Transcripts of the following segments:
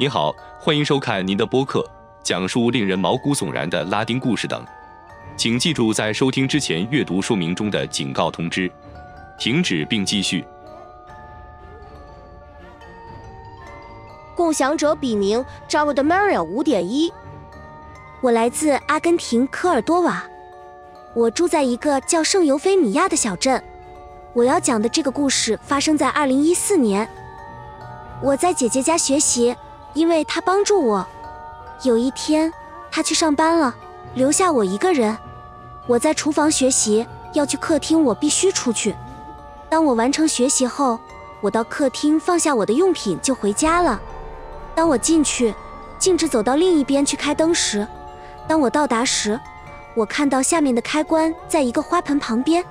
您好，欢迎收看您的播客，讲述令人毛骨悚然的拉丁故事等。请记住在收听之前阅读说明中的警告通知。停止并继续。共享者笔名 Java 的 Maria 五点一。我来自阿根廷科尔多瓦，我住在一个叫圣尤菲米亚的小镇。我要讲的这个故事发生在二零一四年。我在姐姐家学习。因为他帮助我，有一天他去上班了，留下我一个人。我在厨房学习，要去客厅，我必须出去。当我完成学习后，我到客厅放下我的用品就回家了。当我进去，径直走到另一边去开灯时，当我到达时，我看到下面的开关在一个花盆旁边。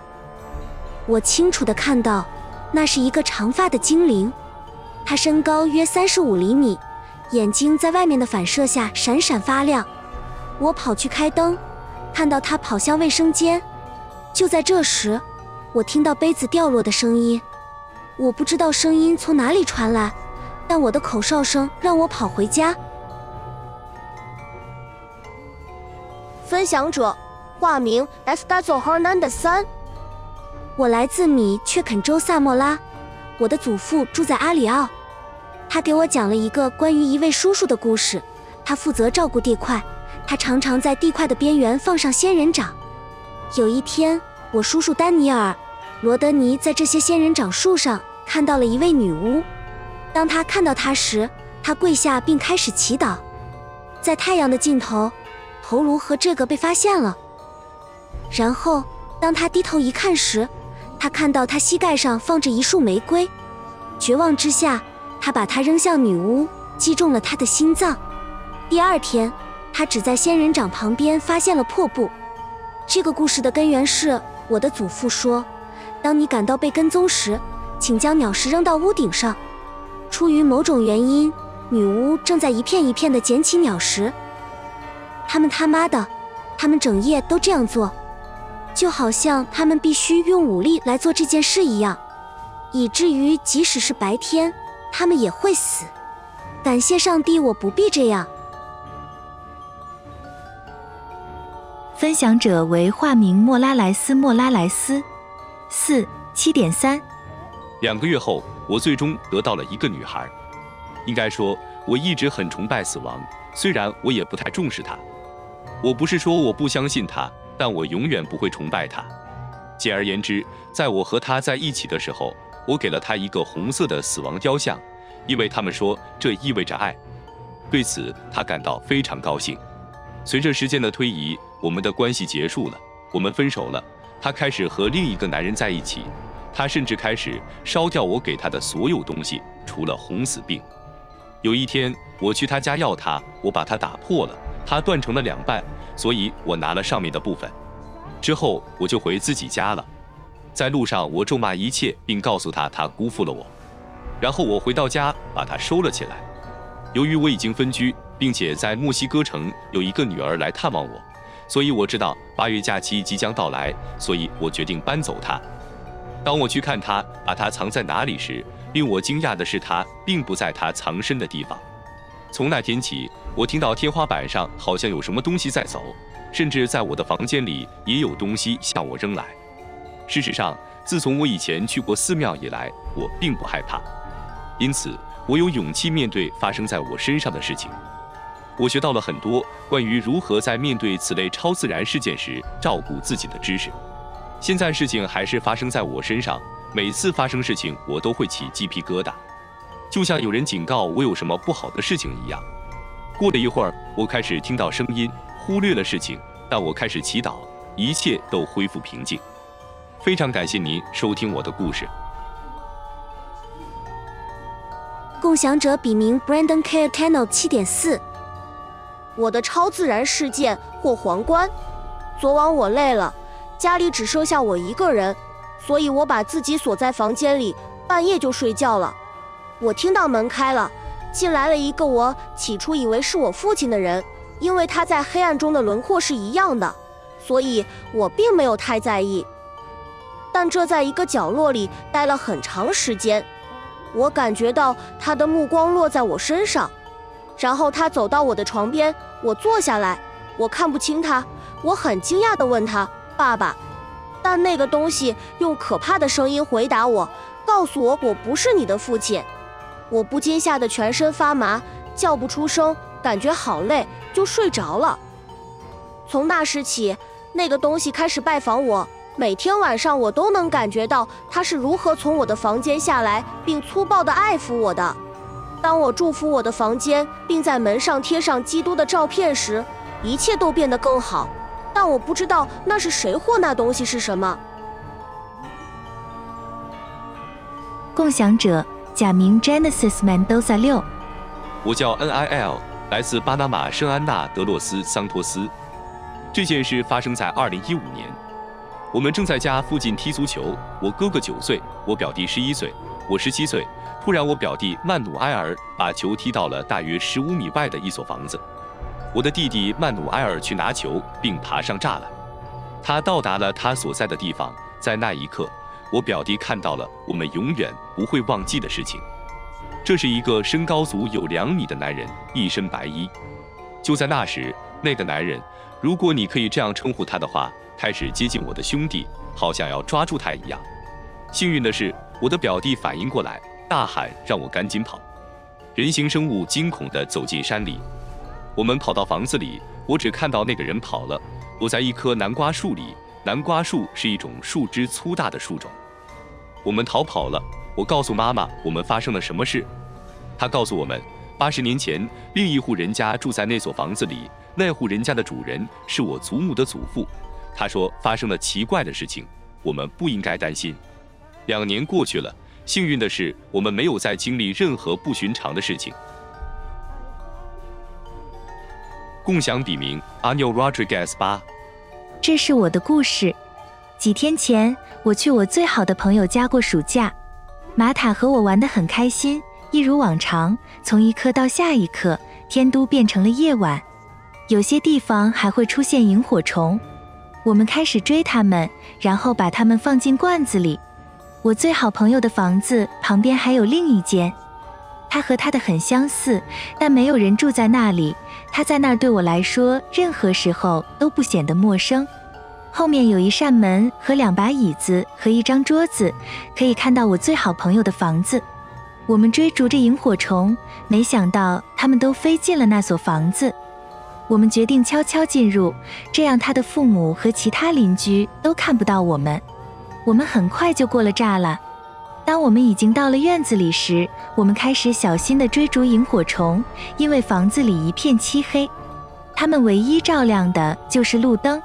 我清楚的看到，那是一个长发的精灵，他身高约三十五厘米。眼睛在外面的反射下闪闪发亮。我跑去开灯，看到他跑向卫生间。就在这时，我听到杯子掉落的声音。我不知道声音从哪里传来，但我的口哨声让我跑回家。分享者，化名 Estazo Hernandez 三。我来自米却肯州萨莫拉，我的祖父住在阿里奥。他给我讲了一个关于一位叔叔的故事。他负责照顾地块，他常常在地块的边缘放上仙人掌。有一天，我叔叔丹尼尔·罗德尼在这些仙人掌树上看到了一位女巫。当他看到她时，他跪下并开始祈祷。在太阳的尽头，头颅和这个被发现了。然后，当他低头一看时，他看到他膝盖上放着一束玫瑰。绝望之下。他把它扔向女巫，击中了她的心脏。第二天，他只在仙人掌旁边发现了破布。这个故事的根源是我的祖父说：“当你感到被跟踪时，请将鸟食扔到屋顶上。”出于某种原因，女巫正在一片一片地捡起鸟食。他们他妈的，他们整夜都这样做，就好像他们必须用武力来做这件事一样，以至于即使是白天。他们也会死。感谢上帝，我不必这样。分享者为化名莫拉莱斯·莫拉莱斯，四七点三。两个月后，我最终得到了一个女孩。应该说，我一直很崇拜死亡，虽然我也不太重视它。我不是说我不相信它，但我永远不会崇拜它。简而言之，在我和她在一起的时候。我给了他一个红色的死亡雕像，因为他们说这意味着爱。对此，他感到非常高兴。随着时间的推移，我们的关系结束了，我们分手了。他开始和另一个男人在一起，他甚至开始烧掉我给他的所有东西，除了红死病。有一天，我去他家要他，我把它打破了，它断成了两半，所以我拿了上面的部分。之后，我就回自己家了。在路上，我咒骂一切，并告诉他他辜负了我。然后我回到家，把他收了起来。由于我已经分居，并且在墨西哥城有一个女儿来探望我，所以我知道八月假期即将到来，所以我决定搬走他。当我去看他把他藏在哪里时，令我惊讶的是，他并不在他藏身的地方。从那天起，我听到天花板上好像有什么东西在走，甚至在我的房间里也有东西向我扔来。事实上，自从我以前去过寺庙以来，我并不害怕，因此我有勇气面对发生在我身上的事情。我学到了很多关于如何在面对此类超自然事件时照顾自己的知识。现在事情还是发生在我身上，每次发生事情我都会起鸡皮疙瘩，就像有人警告我有什么不好的事情一样。过了一会儿，我开始听到声音，忽略了事情，但我开始祈祷，一切都恢复平静。非常感谢您收听我的故事。共享者笔名 Brandon K. Cano 七点四。我的超自然事件或皇冠。昨晚我累了，家里只剩下我一个人，所以我把自己锁在房间里，半夜就睡觉了。我听到门开了，进来了一个我起初以为是我父亲的人，因为他在黑暗中的轮廓是一样的，所以我并没有太在意。但这在一个角落里待了很长时间，我感觉到他的目光落在我身上，然后他走到我的床边，我坐下来，我看不清他，我很惊讶地问他：“爸爸。”但那个东西用可怕的声音回答我，告诉我我不是你的父亲。我不禁吓得全身发麻，叫不出声，感觉好累，就睡着了。从那时起，那个东西开始拜访我，每天晚上我都能感觉到他是如何从我的房间下来，并粗暴地爱抚我的。当我祝福我的房间，并在门上贴上基督的照片时，一切都变得更好。但我不知道那是谁或那东西是什么。共享者。假名 Genesis Mendoza 六，我叫 N I L，来自巴拿马圣安娜德洛斯桑托斯。这件事发生在二零一五年，我们正在家附近踢足球。我哥哥九岁，我表弟十一岁，我十七岁。突然，我表弟曼努埃尔把球踢到了大约十五米外的一所房子。我的弟弟曼努埃尔去拿球，并爬上栅栏。他到达了他所在的地方，在那一刻。我表弟看到了我们永远不会忘记的事情。这是一个身高足有两米的男人，一身白衣。就在那时，那个男人，如果你可以这样称呼他的话，开始接近我的兄弟，好像要抓住他一样。幸运的是，我的表弟反应过来，大喊让我赶紧跑。人形生物惊恐地走进山里。我们跑到房子里，我只看到那个人跑了，躲在一棵南瓜树里。南瓜树是一种树枝粗大的树种。我们逃跑了。我告诉妈妈我们发生了什么事。她告诉我们，八十年前另一户人家住在那所房子里，那户人家的主人是我祖母的祖父。他说发生了奇怪的事情，我们不应该担心。两年过去了，幸运的是我们没有再经历任何不寻常的事情。共享笔名 a n i l Rodriguez 八。这是我的故事。几天前，我去我最好的朋友家过暑假。玛塔和我玩得很开心，一如往常，从一刻到下一刻，天都变成了夜晚。有些地方还会出现萤火虫，我们开始追它们，然后把它们放进罐子里。我最好朋友的房子旁边还有另一间，它和他的很相似，但没有人住在那里。他在那儿对我来说，任何时候都不显得陌生。后面有一扇门和两把椅子和一张桌子，可以看到我最好朋友的房子。我们追逐着萤火虫，没想到他们都飞进了那所房子。我们决定悄悄进入，这样他的父母和其他邻居都看不到我们。我们很快就过了栅栏。当我们已经到了院子里时，我们开始小心地追逐萤火虫，因为房子里一片漆黑，它们唯一照亮的就是路灯。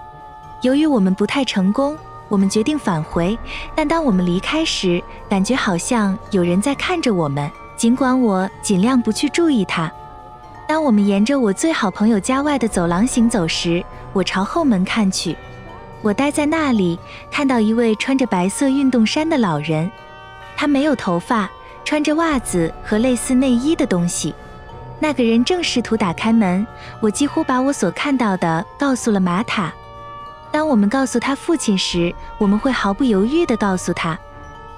由于我们不太成功，我们决定返回。但当我们离开时，感觉好像有人在看着我们，尽管我尽量不去注意它。当我们沿着我最好朋友家外的走廊行走时，我朝后门看去，我待在那里，看到一位穿着白色运动衫的老人。他没有头发，穿着袜子和类似内衣的东西。那个人正试图打开门。我几乎把我所看到的告诉了玛塔。当我们告诉他父亲时，我们会毫不犹豫地告诉他。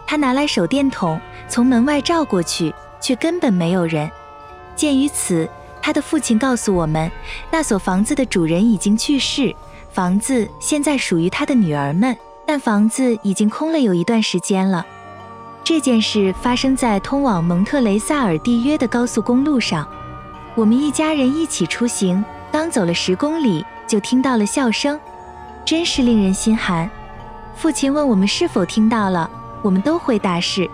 他拿来手电筒，从门外照过去，却根本没有人。鉴于此，他的父亲告诉我们，那所房子的主人已经去世，房子现在属于他的女儿们，但房子已经空了有一段时间了。这件事发生在通往蒙特雷萨尔蒂约的高速公路上。我们一家人一起出行，刚走了十公里，就听到了笑声，真是令人心寒。父亲问我们是否听到了，我们都回答是。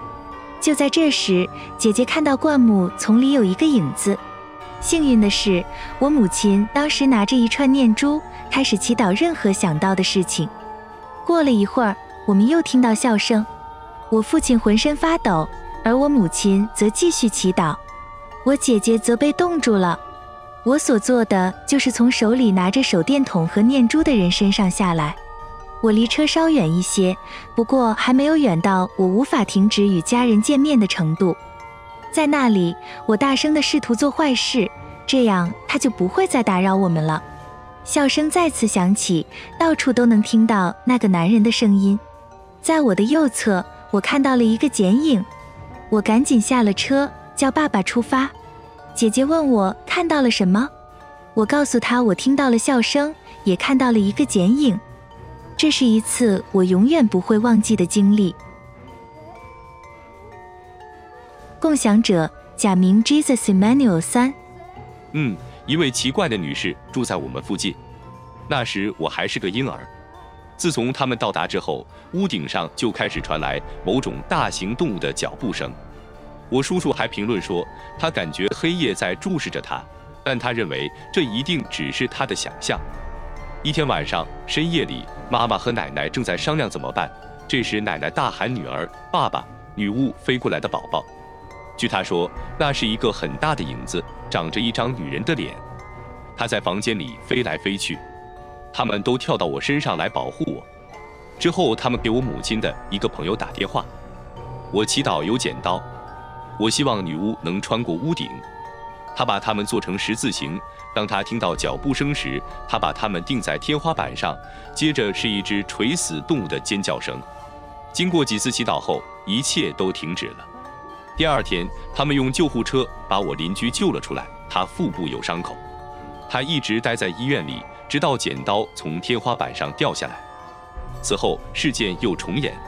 就在这时，姐姐看到灌木丛里有一个影子。幸运的是，我母亲当时拿着一串念珠，开始祈祷任何想到的事情。过了一会儿，我们又听到笑声。我父亲浑身发抖，而我母亲则继续祈祷。我姐姐则被冻住了。我所做的就是从手里拿着手电筒和念珠的人身上下来。我离车稍远一些，不过还没有远到我无法停止与家人见面的程度。在那里，我大声地试图做坏事，这样他就不会再打扰我们了。笑声再次响起，到处都能听到那个男人的声音。在我的右侧。我看到了一个剪影，我赶紧下了车，叫爸爸出发。姐姐问我看到了什么，我告诉她我听到了笑声，也看到了一个剪影。这是一次我永远不会忘记的经历。共享者假名 Jesus Emmanuel 三。嗯，一位奇怪的女士住在我们附近。那时我还是个婴儿。自从他们到达之后，屋顶上就开始传来某种大型动物的脚步声。我叔叔还评论说，他感觉黑夜在注视着他，但他认为这一定只是他的想象。一天晚上深夜里，妈妈和奶奶正在商量怎么办。这时，奶奶大喊：“女儿，爸爸！”女巫飞过来的宝宝。据他说，那是一个很大的影子，长着一张女人的脸。她在房间里飞来飞去。他们都跳到我身上来保护我。之后，他们给我母亲的一个朋友打电话。我祈祷有剪刀，我希望女巫能穿过屋顶。他把它们做成十字形。当他听到脚步声时，他把它们钉在天花板上。接着是一只垂死动物的尖叫声。经过几次祈祷后，一切都停止了。第二天，他们用救护车把我邻居救了出来。他腹部有伤口，他一直待在医院里。直到剪刀从天花板上掉下来，此后事件又重演。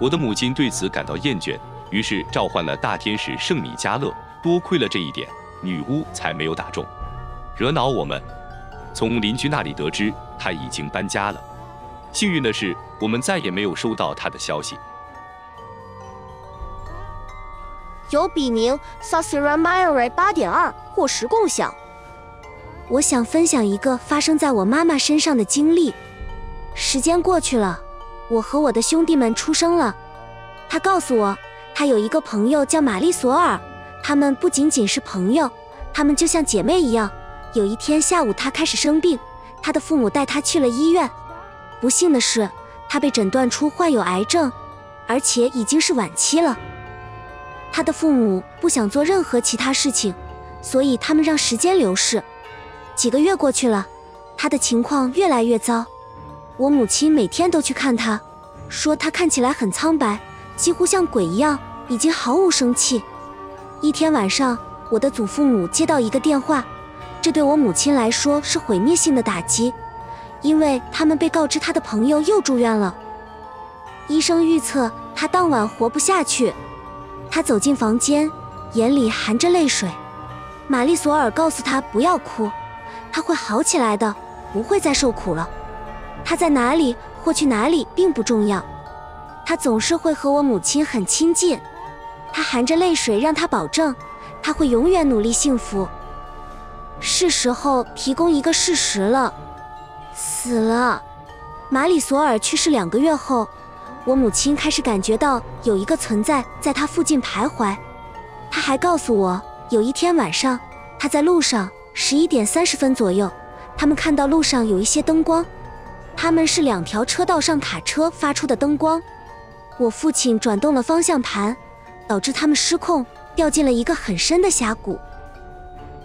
我的母亲对此感到厌倦，于是召唤了大天使圣米迦勒。多亏了这一点，女巫才没有打中，惹恼我们。从邻居那里得知，他已经搬家了。幸运的是，我们再也没有收到他的消息。有笔名 s a s i r a m y r 八点二或十共享。我想分享一个发生在我妈妈身上的经历。时间过去了，我和我的兄弟们出生了。他告诉我，他有一个朋友叫玛丽索尔，他们不仅仅是朋友，他们就像姐妹一样。有一天下午，他开始生病，他的父母带他去了医院。不幸的是，他被诊断出患有癌症，而且已经是晚期了。他的父母不想做任何其他事情，所以他们让时间流逝。几个月过去了，他的情况越来越糟。我母亲每天都去看他，说他看起来很苍白，几乎像鬼一样，已经毫无生气。一天晚上，我的祖父母接到一个电话，这对我母亲来说是毁灭性的打击，因为他们被告知他的朋友又住院了。医生预测他当晚活不下去。他走进房间，眼里含着泪水。玛丽索尔告诉他不要哭。他会好起来的，不会再受苦了。他在哪里或去哪里并不重要，他总是会和我母亲很亲近。他含着泪水让他保证，他会永远努力幸福。是时候提供一个事实了，死了。马里索尔去世两个月后，我母亲开始感觉到有一个存在在她附近徘徊。她还告诉我，有一天晚上她在路上。十一点三十分左右，他们看到路上有一些灯光，他们是两条车道上卡车发出的灯光。我父亲转动了方向盘，导致他们失控，掉进了一个很深的峡谷。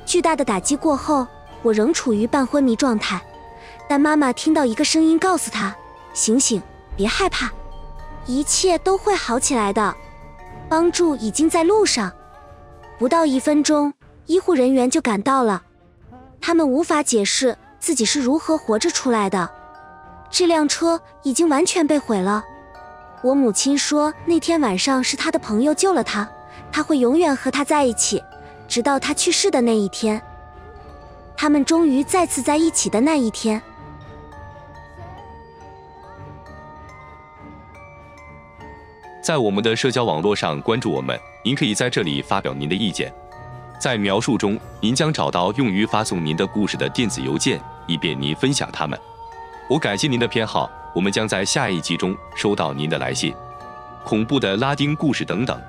巨大的打击过后，我仍处于半昏迷状态，但妈妈听到一个声音告诉他：“醒醒，别害怕，一切都会好起来的，帮助已经在路上。”不到一分钟，医护人员就赶到了。他们无法解释自己是如何活着出来的。这辆车已经完全被毁了。我母亲说，那天晚上是她的朋友救了她，她会永远和他在一起，直到他去世的那一天。他们终于再次在一起的那一天。在我们的社交网络上关注我们，您可以在这里发表您的意见。在描述中，您将找到用于发送您的故事的电子邮件，以便您分享它们。我感谢您的偏好，我们将在下一集中收到您的来信、恐怖的拉丁故事等等。